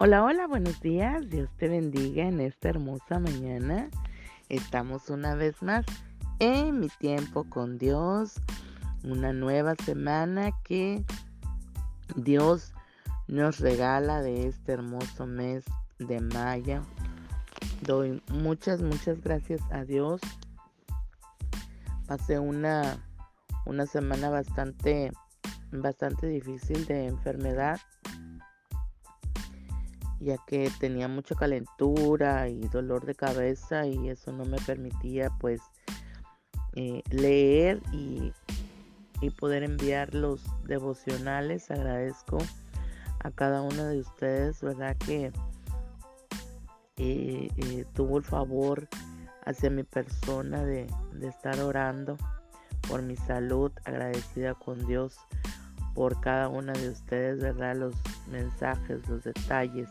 Hola, hola, buenos días. Dios te bendiga en esta hermosa mañana. Estamos una vez más en mi tiempo con Dios. Una nueva semana que Dios nos regala de este hermoso mes de mayo. Doy muchas, muchas gracias a Dios. Pasé una, una semana bastante, bastante difícil de enfermedad ya que tenía mucha calentura y dolor de cabeza y eso no me permitía pues eh, leer y, poder enviar los devocionales. Agradezco a cada uno de ustedes, ¿verdad? Que eh, eh, tuvo el favor hacia mi persona de, de estar orando por mi salud, agradecida con Dios por cada una de ustedes, ¿verdad? Los mensajes, los detalles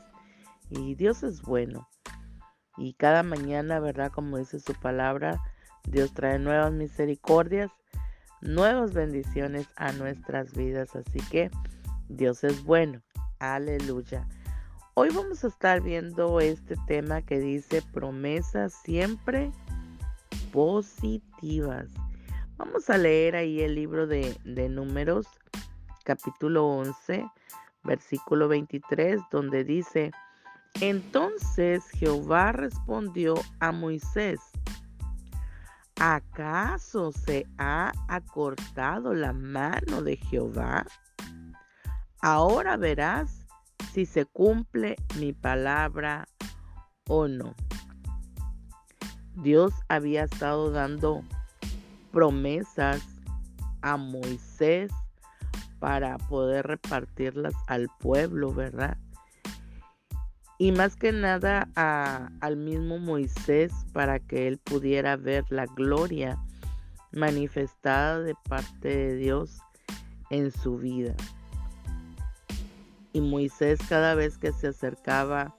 y Dios es bueno. Y cada mañana, ¿verdad? Como dice su palabra, Dios trae nuevas misericordias, nuevas bendiciones a nuestras vidas. Así que Dios es bueno. Aleluya. Hoy vamos a estar viendo este tema que dice promesas siempre positivas. Vamos a leer ahí el libro de, de números, capítulo 11, versículo 23, donde dice, entonces Jehová respondió a Moisés, ¿acaso se ha acortado la mano de Jehová? Ahora verás si se cumple mi palabra o no. Dios había estado dando promesas a Moisés para poder repartirlas al pueblo, ¿verdad? Y más que nada al mismo Moisés para que él pudiera ver la gloria manifestada de parte de Dios en su vida. Y Moisés cada vez que se acercaba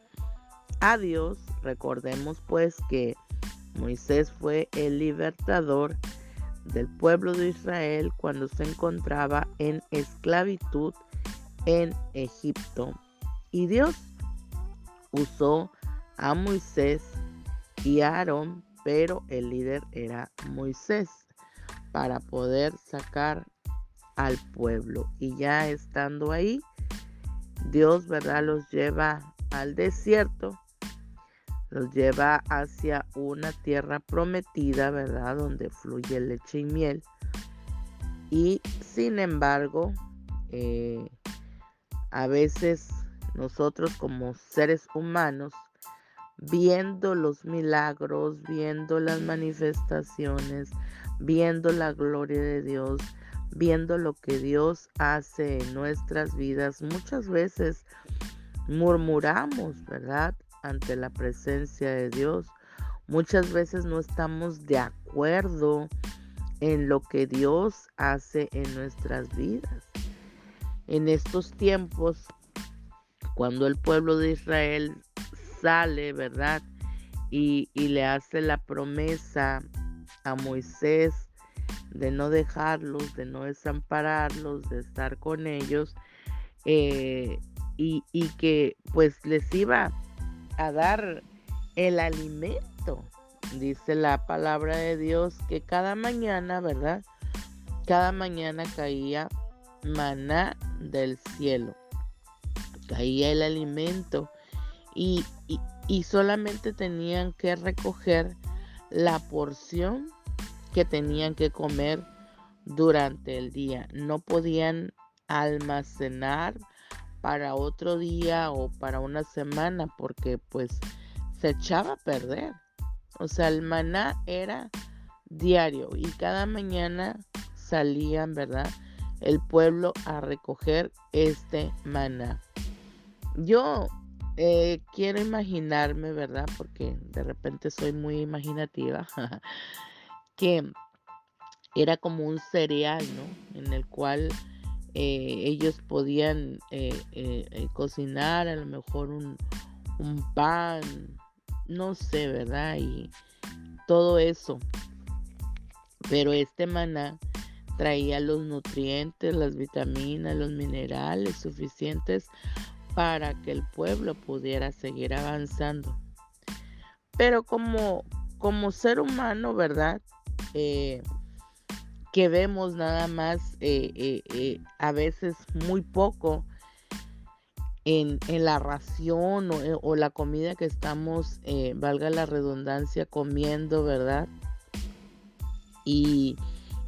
a Dios, recordemos pues que Moisés fue el libertador del pueblo de Israel cuando se encontraba en esclavitud en Egipto. Y Dios usó a Moisés y a Aarón, pero el líder era Moisés para poder sacar al pueblo. Y ya estando ahí, Dios, ¿verdad? Los lleva al desierto, los lleva hacia una tierra prometida, ¿verdad? Donde fluye leche y miel. Y sin embargo, eh, a veces nosotros como seres humanos, viendo los milagros, viendo las manifestaciones, viendo la gloria de Dios, viendo lo que Dios hace en nuestras vidas, muchas veces murmuramos, ¿verdad? Ante la presencia de Dios. Muchas veces no estamos de acuerdo en lo que Dios hace en nuestras vidas. En estos tiempos cuando el pueblo de Israel sale, ¿verdad? Y, le hace la promesa a Moisés de no dejarlos, de no desampararlos, de estar con ellos, eh, y, y, que pues les iba a dar el alimento. Dice la palabra de Dios que cada mañana, ¿verdad? Cada mañana caía maná del cielo caía el alimento y, solamente tenían que recoger la porción que tenían que comer durante el día. No podían almacenar para otro día o para una semana porque pues se echaba a perder. O sea, el maná era diario y cada mañana salían, ¿verdad? El pueblo a recoger este maná. Yo eh, quiero imaginarme, ¿verdad? Porque de repente soy muy imaginativa, que era como un cereal, ¿no? En el cual eh, ellos podían eh, cocinar a lo mejor un, un pan, no sé, ¿verdad? Y todo eso. Pero este maná traía los nutrientes, las vitaminas, los minerales suficientes para que el pueblo pudiera seguir avanzando. Pero como, como ser humano, ¿verdad? Eh, que vemos nada más eh, eh, a veces muy poco en, la ración o, la comida que estamos, valga la redundancia, comiendo, ¿verdad? Y,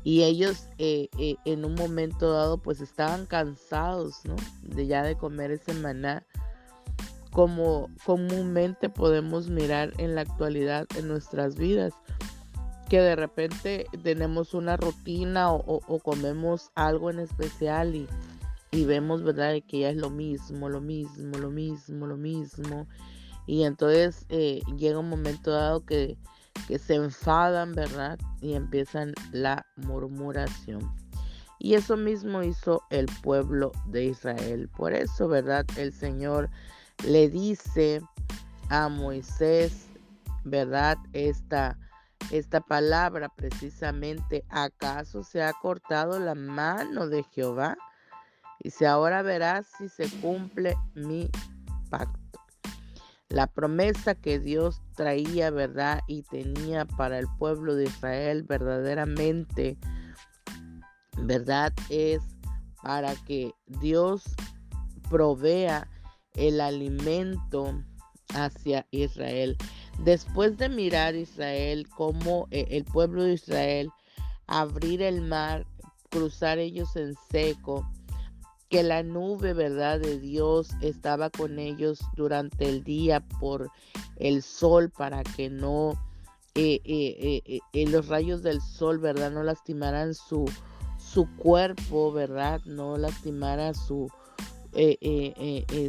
y ellos en un momento dado pues estaban cansados. De ya de comer ese maná como comúnmente podemos mirar en la actualidad en nuestras vidas que de repente tenemos una rutina o, comemos algo en especial y, vemos, ¿verdad? Que ya es lo mismo, lo mismo, lo mismo, lo mismo. Y entonces eh, llega un momento dado que, que se enfadan, ¿verdad? Y empiezan la murmuración. Y eso mismo hizo el pueblo de Israel. Por eso, ¿verdad? El Señor le dice a Moisés, ¿verdad? Esta esta palabra precisamente, ¿acaso se ha cortado la mano de Jehová? Y si ahora verás si se cumple mi pacto. La promesa que Dios traía, ¿verdad? Y tenía para el pueblo de Israel verdaderamente, ¿verdad? Es para que Dios provea el alimento hacia Israel. Después de mirar Israel como eh, el pueblo de Israel abrir el mar, cruzar ellos en seco, que la nube, ¿verdad?, de Dios estaba con ellos durante el día por el sol para que no eh, eh, los rayos del sol, ¿verdad?, no lastimaran su, su cuerpo, ¿verdad?, no lastimara su,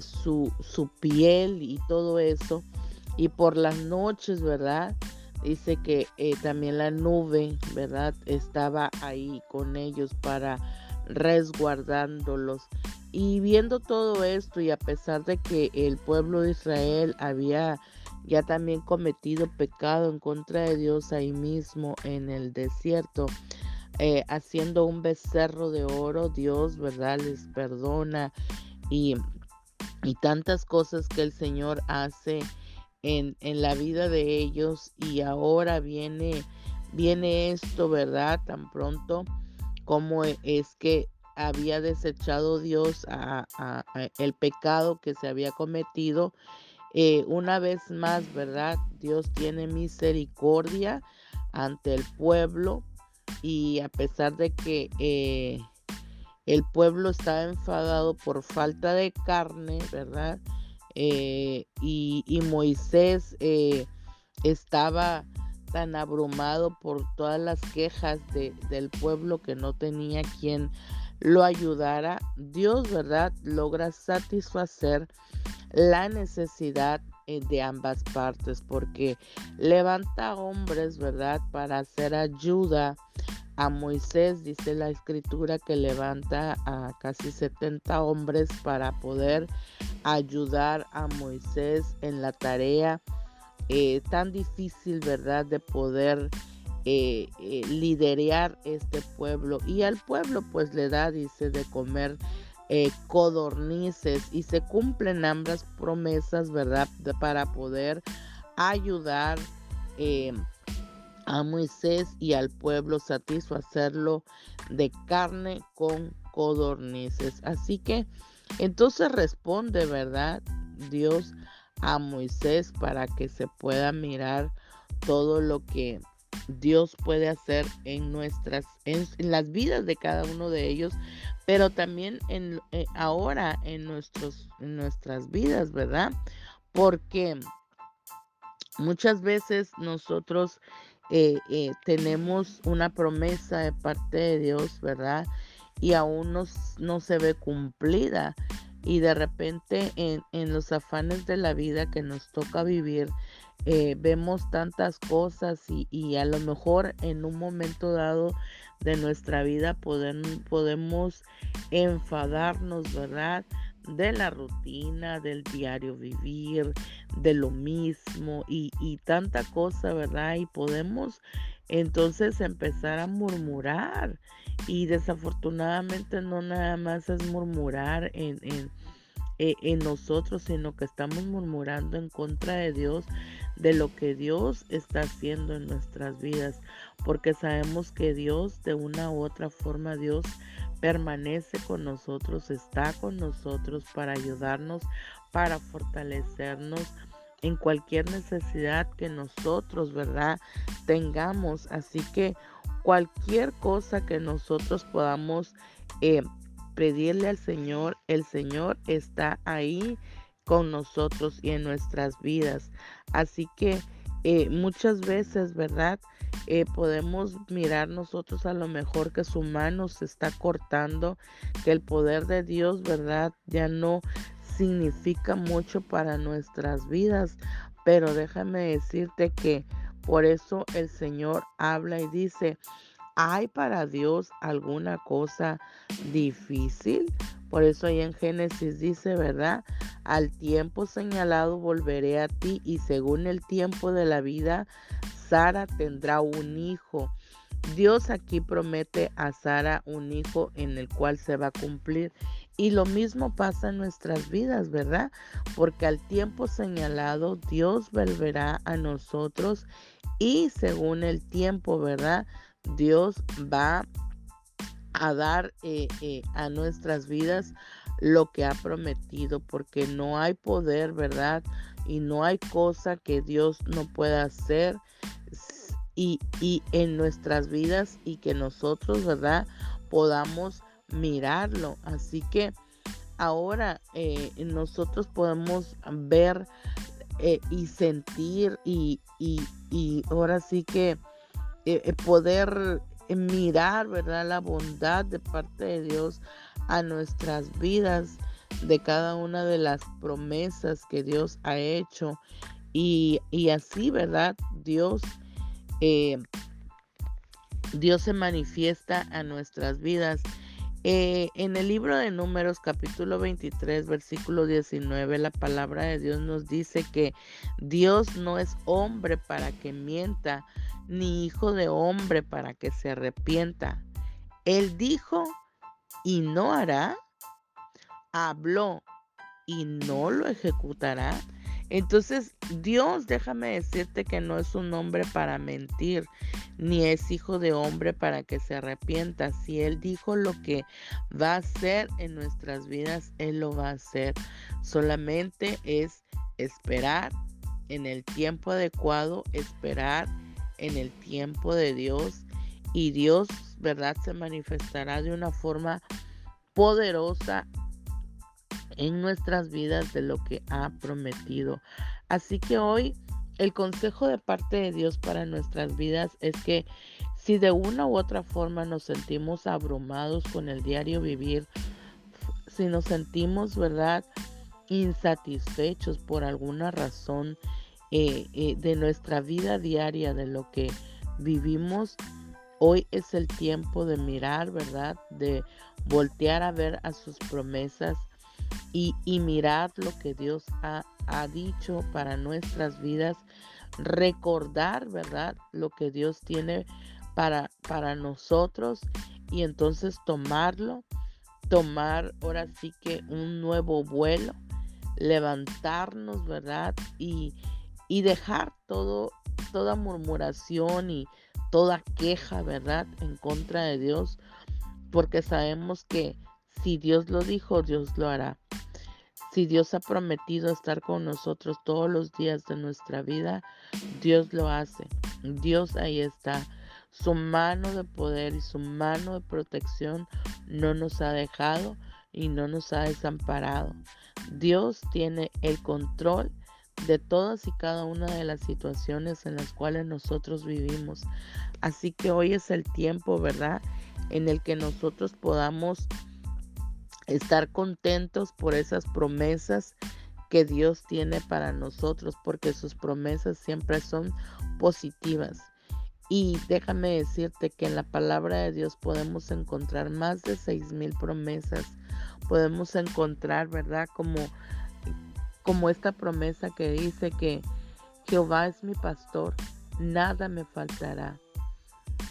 su, su piel y todo eso y por las noches, ¿verdad? Dice que eh, también la nube, ¿verdad? Estaba ahí con ellos para resguardándolos. Y viendo todo esto y a pesar de que el pueblo de Israel había ya también cometido pecado en contra de Dios ahí mismo en el desierto, eh, haciendo un becerro de oro, Dios, ¿verdad? Les perdona y, y tantas cosas que el Señor hace en, la vida de ellos y ahora viene, viene esto, ¿verdad? Tan pronto como e, es que había desechado Dios a, el pecado que se había cometido. Eh, una vez más, ¿verdad? Dios tiene misericordia ante el pueblo y a pesar de que eh, el pueblo estaba enfadado por falta de carne, ¿verdad? Eh, y, Moisés estaba tan abrumado por todas las quejas del pueblo que no tenía quien lo ayudara, Dios, ¿verdad?, logra satisfacer la necesidad eh, de ambas partes porque levanta hombres, ¿verdad?, para hacer ayuda a Moisés, dice la escritura que levanta a casi 70 hombres para poder ayudar a Moisés en la tarea eh, tan difícil, ¿verdad?, de poder eh, eh, liderar este pueblo. Y al pueblo pues le da, dice, de comer codornices y se cumplen ambas promesas, ¿verdad?, para poder ayudar a Moisés y al pueblo satisfacerlo de carne con codornices. Así que entonces responde, ¿verdad? Dios a Moisés para que se pueda mirar todo lo que Dios puede hacer en nuestras, en, las vidas de cada uno de ellos, pero también en, eh, ahora en, nuestros, en nuestras vidas, ¿verdad? Porque muchas veces nosotros eh, eh, tenemos una promesa de parte de Dios, ¿verdad? y aún no, no se ve cumplida. Y de repente en, los afanes de la vida que nos toca vivir, eh, vemos tantas cosas y, a lo mejor en un momento dado de nuestra vida podemos enfadarnos, ¿verdad? De la rutina, del diario vivir, de lo mismo y, y tanta cosa, ¿verdad? Y podemos entonces empezar a murmurar y desafortunadamente no nada más es murmurar en, eh, en nosotros, sino que estamos murmurando en contra de Dios, de lo que Dios está haciendo en nuestras vidas, porque sabemos que Dios, de una u otra forma, Dios permanece con nosotros, está con nosotros para ayudarnos, para fortalecernos en cualquier necesidad que nosotros, ¿verdad? Tengamos. Así que cualquier cosa que nosotros podamos eh, pedirle al Señor, el Señor está ahí con nosotros y en nuestras vidas. Así que eh, muchas veces, ¿verdad? Eh, podemos mirar nosotros a lo mejor que su mano se está cortando, que el poder de Dios, ¿verdad? Ya no significa mucho para nuestras vidas, pero déjame decirte que por eso el Señor habla y dice, ¿Hay para Dios alguna cosa difícil? Por eso ahí en Génesis dice, ¿verdad? Al tiempo señalado volveré a ti y según el tiempo de la vida, Sara tendrá un hijo. Dios aquí promete a Sara un hijo en el cual se va a cumplir. Y lo mismo pasa en nuestras vidas, ¿verdad? Porque al tiempo señalado Dios volverá a nosotros y según el tiempo, ¿verdad? Dios va a dar eh, eh, a nuestras vidas lo que ha prometido, porque no hay poder, ¿verdad? Y no hay cosa que Dios no pueda hacer y, en nuestras vidas y que nosotros, ¿verdad? Podamos mirarlo. Así que ahora eh, nosotros podemos ver y sentir y, y ahora sí que eh, eh, poder eh, mirar, ¿verdad? La bondad de parte de Dios a nuestras vidas, de cada una de las promesas que Dios ha hecho. Y, así, ¿verdad? Dios, Dios se manifiesta a nuestras vidas. En el libro de Números capítulo 23 versículo 19 la palabra de Dios nos dice que Dios no es hombre para que mienta, ni hijo de hombre para que se arrepienta. Él dijo y no hará, habló y no lo ejecutará. Entonces Dios, déjame decirte que no es un hombre para mentir, ni es hijo de hombre para que se arrepienta. Si Él dijo lo que va a hacer en nuestras vidas, Él lo va a hacer. Solamente es esperar en el tiempo adecuado, esperar en el tiempo de Dios y Dios, ¿verdad? Se manifestará de una forma poderosa en nuestras vidas de lo que ha prometido. Así que hoy el consejo de parte de Dios para nuestras vidas es que si de una u otra forma nos sentimos abrumados con el diario vivir, si nos sentimos, ¿verdad? Insatisfechos por alguna razón, eh, eh, de nuestra vida diaria, de lo que vivimos, hoy es el tiempo de mirar, ¿verdad? De voltear a ver a sus promesas y, mirar lo que Dios ha, ha dicho para nuestras vidas, recordar, ¿verdad? Lo que Dios tiene para, para nosotros y entonces tomarlo, tomar ahora sí que un nuevo vuelo, levantarnos, ¿verdad? Y, y dejar todo, toda murmuración y toda queja, ¿verdad? En contra de Dios, porque sabemos que si Dios lo dijo, Dios lo hará. Si Dios ha prometido estar con nosotros todos los días de nuestra vida, Dios lo hace. Dios ahí está. Su mano de poder y su mano de protección no nos ha dejado y no nos ha desamparado. Dios tiene el control de todas y cada una de las situaciones en las cuales nosotros vivimos. Así que hoy es el tiempo, ¿verdad? En el que nosotros podamos estar contentos por esas promesas que Dios tiene para nosotros, porque sus promesas siempre son positivas. Y déjame decirte que en la palabra de Dios podemos encontrar más de seis mil promesas. Podemos encontrar, ¿verdad? Como como esta promesa que dice que Jehová es mi pastor, nada me faltará.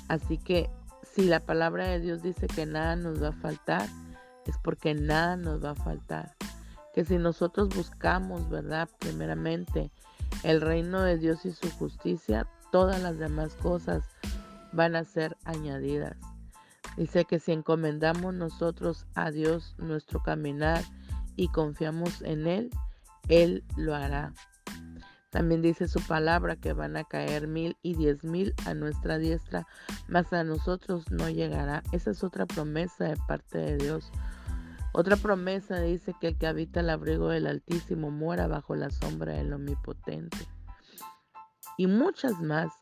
Así que si la palabra de Dios dice que nada nos va a faltar, es porque nada nos va a faltar. Que si nosotros buscamos, ¿verdad? Primeramente el reino de Dios y su justicia, todas las demás cosas van a ser añadidas. Dice que si encomendamos nosotros a Dios nuestro caminar y confiamos en Él, Él lo hará. También dice su palabra que van a caer mil y diez mil a nuestra diestra, mas a nosotros no llegará. Esa es otra promesa de parte de Dios. Otra promesa dice que el que habita el abrigo del Altísimo muera bajo la sombra del Omnipotente. Y muchas más,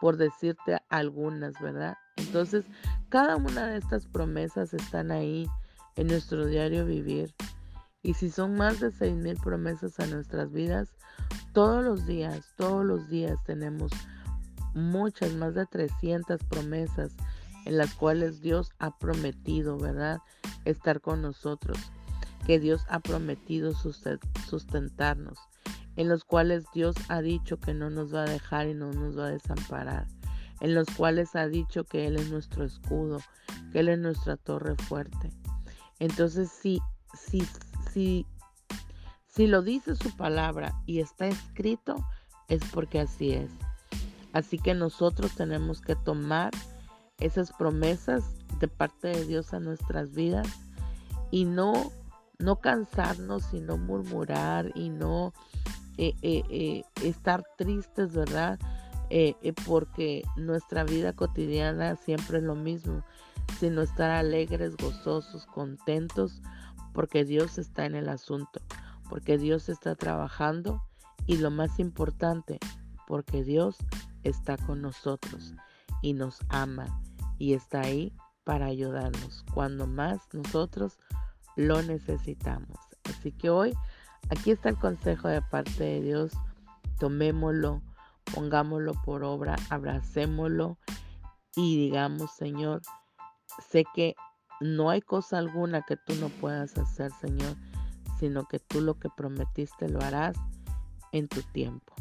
por decirte algunas, ¿verdad? Entonces, cada una de estas promesas están ahí en nuestro diario vivir. Y si son más de seis mil promesas a nuestras vidas, todos los días, todos los días tenemos muchas, más de 300 promesas en las cuales Dios ha prometido, ¿verdad? Estar con nosotros, que Dios ha prometido sustentarnos, en los cuales Dios ha dicho que no nos va a dejar y no nos va a desamparar, en los cuales ha dicho que Él es nuestro escudo, que Él es nuestra torre fuerte. Entonces, si, si, si, si lo dice su palabra y está escrito, es porque así es. Así que nosotros tenemos que tomar esas promesas de parte de Dios a nuestras vidas y no, no cansarnos y no murmurar y no eh, eh, eh, estar tristes, ¿verdad? porque nuestra vida cotidiana siempre es lo mismo, sino estar alegres, gozosos, contentos, porque Dios está en el asunto, porque Dios está trabajando y lo más importante, porque Dios está con nosotros y nos ama y está ahí para ayudarnos cuando más nosotros lo necesitamos. Así que hoy aquí está el consejo de parte de Dios. Tomémoslo, pongámoslo por obra, abracémoslo y digamos, Señor, sé que no hay cosa alguna que tú no puedas hacer, Señor, sino que tú lo que prometiste lo harás en tu tiempo.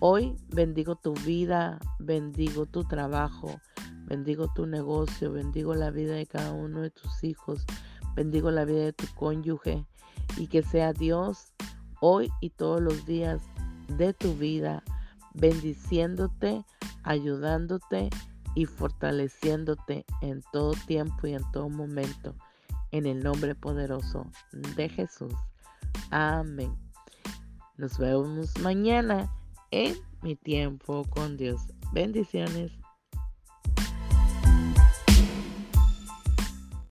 Hoy bendigo tu vida, bendigo tu trabajo, bendigo tu negocio, bendigo la vida de cada uno de tus hijos, bendigo la vida de tu cónyuge y que sea Dios hoy y todos los días de tu vida, bendiciéndote, ayudándote y fortaleciéndote en todo tiempo y en todo momento. En el nombre poderoso de Jesús. Amén. Nos vemos mañana en mi tiempo con Dios. Bendiciones.